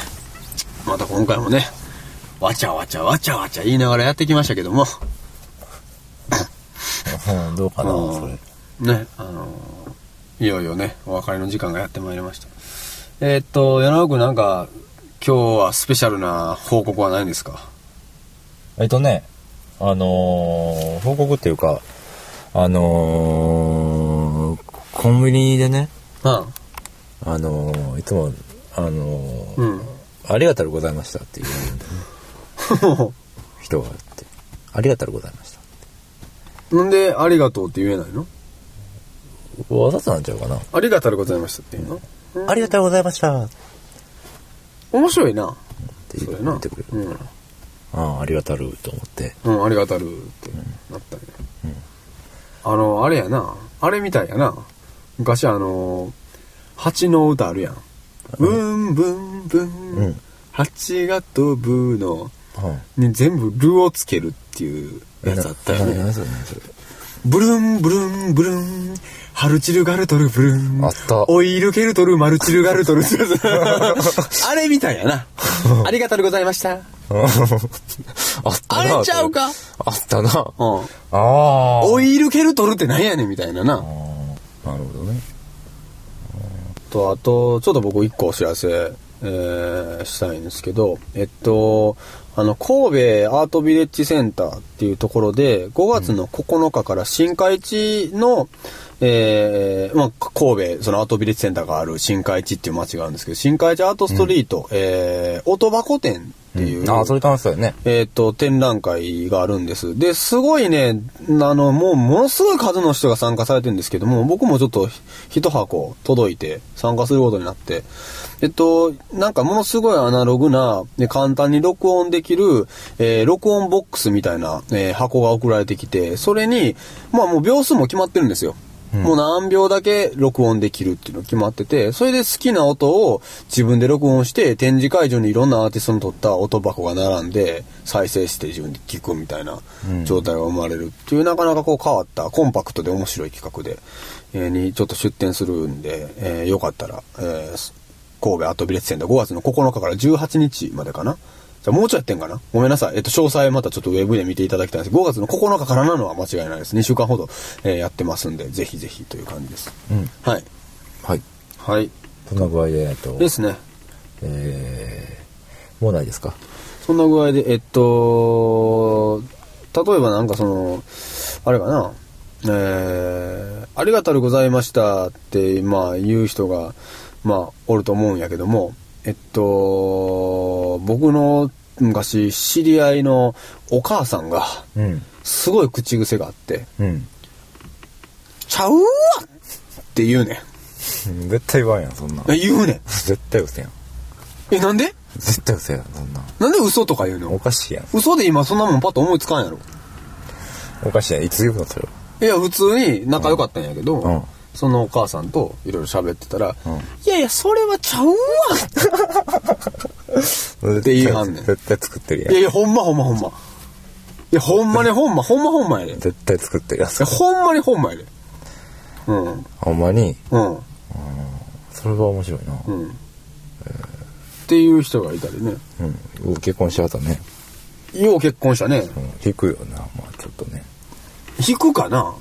B: また今回もね、わちゃわちゃわちゃわちゃ言いながらやってきましたけども、
A: うん、どうかな、それ。
B: ね、あのーいよいよね、お別れの時間がやってまいりました。えーっと、柳尾君なんか、今日はスペシャルな報告はないんですか？
A: えっとね、あのー報告っていうか、あのーコンビニでね、
B: うん。
A: あのーいつも、あのー
B: うん。
A: ありがとうございましたって言うんだよね。人があって。ありがとうございました。
B: なんで、ありがとうって言えないの？
A: わざとなんちゃうかな。
B: ありがとうございましたって言うの？
A: ありがとうございましたっ
B: 面白いな。
A: て
B: それな。
A: 言ってくれる。
B: うん。
A: ああ、ありがたると思って。
B: うん、ありがたるってなったね。あの、あれやな。あれみたいやな。昔あの、蜂の歌あるやん。ブンブンブン、
A: うん
B: 蜂が飛ぶの
A: うん。
B: に全部ルをつけるっていうやつあったよね。ブルンブルンブルン、ハルチルガルトルブルン。
A: あった
B: オイルケルトルマルチルガルトル あれみたいやな。ありがとうございました。
A: あったな。
B: あれちゃうか？
A: あったな。
B: うん。
A: ああ。
B: オイルケルトルってなんやねんみたいなな。
A: なるほどね。
B: と、あと、ちょっと僕一個お知らせ、えーしたいんですけど、えっと、あの、神戸アートビレッジセンターっていうところで、5月の9日から新海地の、えーまあ、神戸、そのアートビレッジセンターがある新海地っていう街があるんですけど、新海地アートストリート、えー、音箱店っていう、
A: ああ、それ楽しそうやね。
B: えっ、と、展覧会があるんです。で、すごいね、あの、もう、ものすごい数の人が参加されてるんですけども、僕もちょっと一箱届いて参加することになって、えっと、なんかものすごいアナログな、で簡単に録音できる、えー録音ボックスみたいな、えー箱が送られてきて、それに、まあもう秒数も決まってるんですよ。もう何秒だけ録音できるっていうの決まってて、それで好きな音を自分で録音して、展示会場にいろんなアーティストの撮った音箱が並んで、再生して自分で聞くみたいな状態が生まれるっていう、なかなかこう変わった、コンパクトで面白い企画で、えーにちょっと出展するんで、えーよかったら、えー神戸アートビレッジセンター5月の9日から18日までかな。じゃあもうちょいやってんかな？ごめんなさい。えっと、詳細またちょっとウェブで見ていただきたいんです5月の9日からなのは間違いないです。2週間ほど、えーやってますんで、ぜひぜひという感じです。
A: うん。
B: はい。
A: はい。
B: はい。
A: そんな具合で、えっと、
B: ですね。
A: えー、もうないですか？
B: そんな具合で、えっと、例えばなんかその、あれかな、えー、ありがとうございましたって、まあ言う人が、まあおると思うんやけども、えっと、僕の昔知り合いのお母さんが、
A: うん。
B: すごい口癖があって、
A: うん。
B: ちゃうわって言うね
A: 絶対言わんやん、そんなん。
B: ん。言うねん。
A: 絶対嘘やん。
B: え、なんで？
A: 絶対嘘やん、そんなん。
B: なんで嘘とか言うの？
A: おかしいやん。
B: 嘘で今そんなもんパッと思いつかんやろ。
A: おかしいやん。いつ言うの、それは。
B: いや、普通に仲良かったんやけど、
A: うん
B: そのお母さんといろいろ喋ってたら、
A: うん
B: いやいや、それはちゃうわって 言いはんねん
A: 絶対作ってるやん。
B: いやいや、ほんまほんまほんま。いや、ほんまに ほんま、ほんまほんまやで。い
A: 絶対作ってるやん。
B: や、ほんまにほんまやで。うん。
A: ほんまに、
B: うん。
A: それは面白いな。
B: うん。っていう人がいたりね。
A: うん。結婚しはったね。
B: よう結婚したね。
A: うん。引くよな、まあちょっとね。
B: 引くかな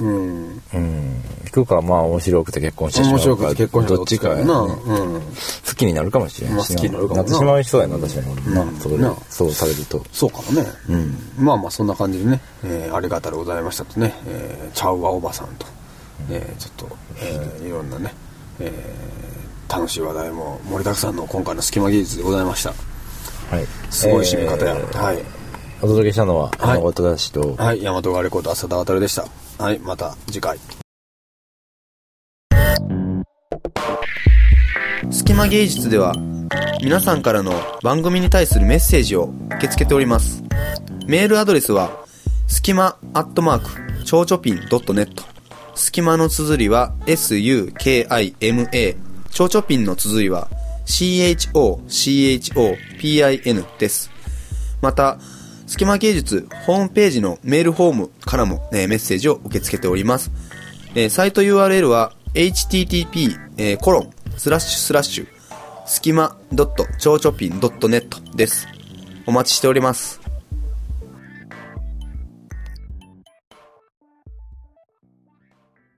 B: うん。
A: うん。引くか、まあ面白くて結婚してしまうか。
B: 面白くて結婚した
A: どっちかや
B: な。
A: ね。
B: うん。
A: 好きになるかもしれんし
B: まあ好きになるかもな
A: ってしまう人やな、確かにな。それ
B: な
A: そうされると。
B: そうかもね。うん。まあまあそんな感じでね、えーありがたでございましたとね、えゃうわおばさんと、えーちょっと、えーいろんなね、えー楽しい話題も盛りだくさんの今回の隙間技術でございました。
A: はい。
B: すごい締め方や。
A: えー
B: はい。
A: お届けしたのは、
B: はい
A: 山本だしと、
B: はい。大和川レコード浅田渡でした。はい。また次回。隙間芸術では皆さんからの番組に対するメッセージを受け付けております。メールアドレスは、すきまアットマーク、ちょうちょぴん .net。すきまの綴りは、s-u-k-i-m-a。ちょうちょぴんの綴りは、c-h-o-c-h-o-p-i-n です。また、隙間芸術ホームページのメールフォームからも、ね、メッセージを受け付けております。えー、サイト URL は http:// え、コロンスラッシュスラッシュ隙間 .chochopin.net です。お待ちしております。